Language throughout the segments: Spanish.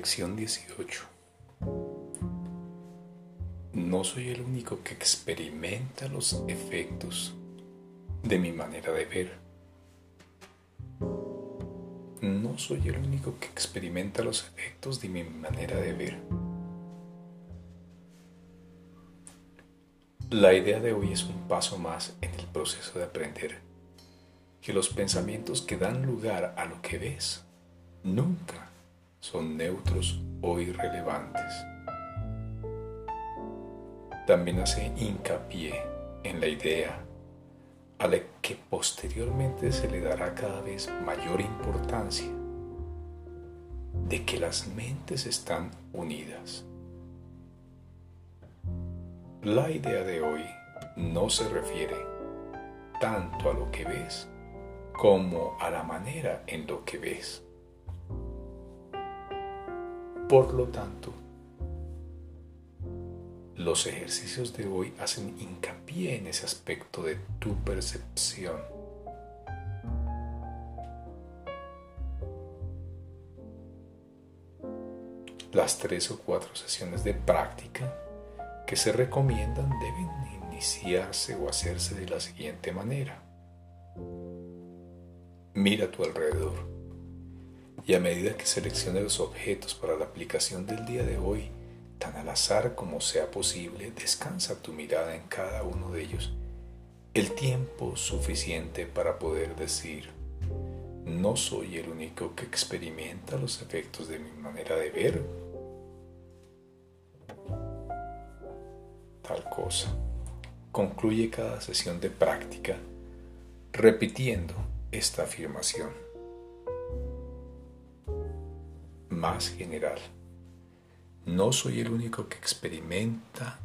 Lección 18. No soy el único que experimenta los efectos de mi manera de ver. No soy el único que experimenta los efectos de mi manera de ver. La idea de hoy es un paso más en el proceso de aprender que los pensamientos que dan lugar a lo que ves nunca son neutros o irrelevantes. También hace hincapié en la idea a la que posteriormente se le dará cada vez mayor importancia de que las mentes están unidas. La idea de hoy no se refiere tanto a lo que ves como a la manera en lo que ves. Por lo tanto, los ejercicios de hoy hacen hincapié en ese aspecto de tu percepción. Las tres o cuatro sesiones de práctica que se recomiendan deben iniciarse o hacerse de la siguiente manera. Mira a tu alrededor y a medida que seleccione los objetos para la aplicación del día de hoy, tan al azar como sea posible, descansa tu mirada en cada uno de ellos el tiempo suficiente para poder decir, no soy el único que experimenta los efectos de mi manera de ver. Tal cosa. Concluye cada sesión de práctica repitiendo esta afirmación. Más general. No soy el único que experimenta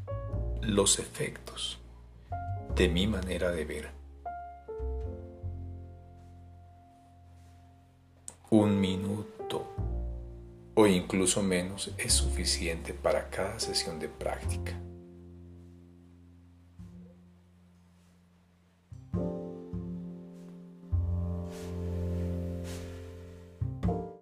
los efectos de mi manera de ver. Un minuto o incluso menos es suficiente para cada sesión de práctica.